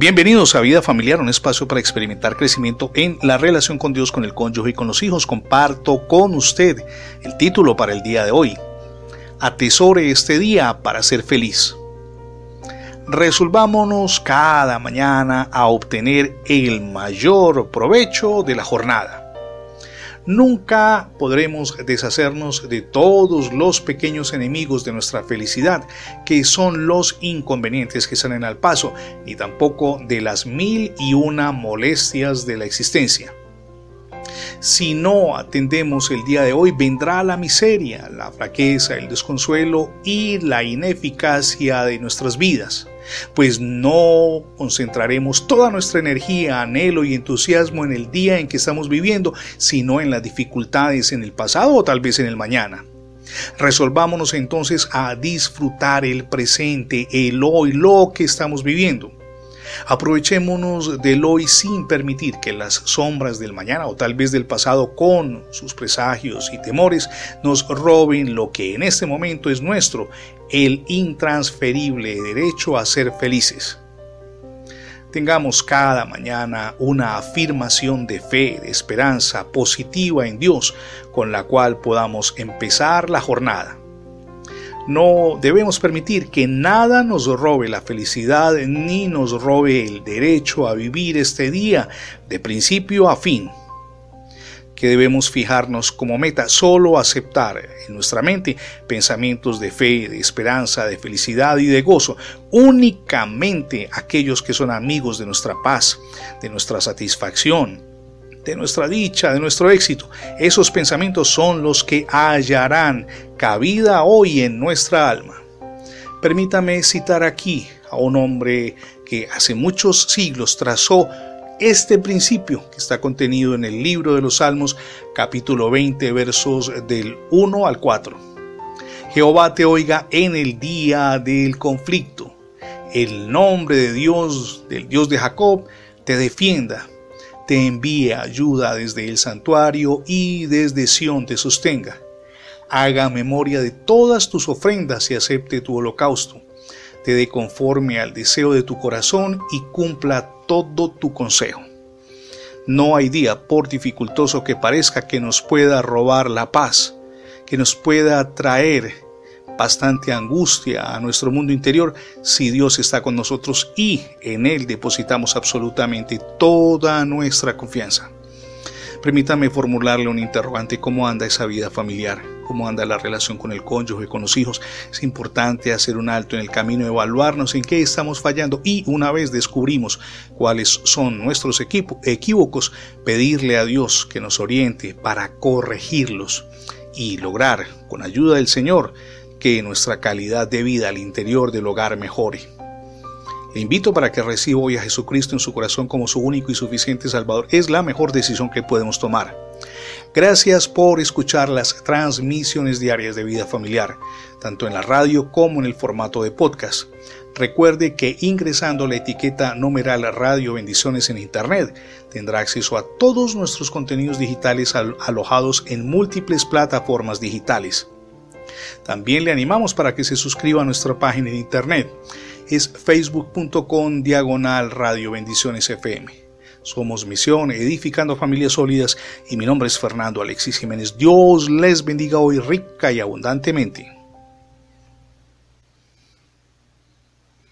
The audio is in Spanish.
Bienvenidos a Vida Familiar, un espacio para experimentar crecimiento en la relación con Dios, con el cónyuge y con los hijos. Comparto con usted el título para el día de hoy. Atesore este día para ser feliz. Resolvámonos cada mañana a obtener el mayor provecho de la jornada. Nunca podremos deshacernos de todos los pequeños enemigos de nuestra felicidad, que son los inconvenientes que salen al paso, ni tampoco de las mil y una molestias de la existencia. Si no atendemos el día de hoy, vendrá la miseria, la fraqueza, el desconsuelo y la ineficacia de nuestras vidas pues no concentraremos toda nuestra energía, anhelo y entusiasmo en el día en que estamos viviendo, sino en las dificultades en el pasado o tal vez en el mañana. Resolvámonos entonces a disfrutar el presente, el hoy, lo que estamos viviendo. Aprovechémonos del hoy sin permitir que las sombras del mañana o tal vez del pasado con sus presagios y temores nos roben lo que en este momento es nuestro, el intransferible derecho a ser felices. Tengamos cada mañana una afirmación de fe, de esperanza positiva en Dios con la cual podamos empezar la jornada. No debemos permitir que nada nos robe la felicidad ni nos robe el derecho a vivir este día de principio a fin. Que debemos fijarnos como meta solo aceptar en nuestra mente pensamientos de fe, de esperanza, de felicidad y de gozo, únicamente aquellos que son amigos de nuestra paz, de nuestra satisfacción, de nuestra dicha, de nuestro éxito. Esos pensamientos son los que hallarán cabida hoy en nuestra alma. Permítame citar aquí a un hombre que hace muchos siglos trazó este principio que está contenido en el libro de los Salmos capítulo 20 versos del 1 al 4. Jehová te oiga en el día del conflicto. El nombre de Dios, del Dios de Jacob, te defienda te envíe ayuda desde el santuario y desde Sión te sostenga. Haga memoria de todas tus ofrendas y acepte tu holocausto. Te conforme al deseo de tu corazón y cumpla todo tu consejo. No hay día, por dificultoso que parezca, que nos pueda robar la paz, que nos pueda traer bastante angustia a nuestro mundo interior si Dios está con nosotros y en Él depositamos absolutamente toda nuestra confianza. Permítame formularle un interrogante, ¿cómo anda esa vida familiar? ¿Cómo anda la relación con el cónyuge, con los hijos? Es importante hacer un alto en el camino, evaluarnos en qué estamos fallando y una vez descubrimos cuáles son nuestros equívocos, pedirle a Dios que nos oriente para corregirlos y lograr, con ayuda del Señor, que nuestra calidad de vida al interior del hogar mejore. Le invito para que reciba hoy a Jesucristo en su corazón como su único y suficiente Salvador. Es la mejor decisión que podemos tomar. Gracias por escuchar las transmisiones diarias de vida familiar, tanto en la radio como en el formato de podcast. Recuerde que ingresando la etiqueta numeral Radio Bendiciones en Internet tendrá acceso a todos nuestros contenidos digitales alojados en múltiples plataformas digitales. También le animamos para que se suscriba a nuestra página en internet. Es facebook.com diagonal Radio Bendiciones FM. Somos Misión Edificando Familias Sólidas y mi nombre es Fernando Alexis Jiménez. Dios les bendiga hoy rica y abundantemente.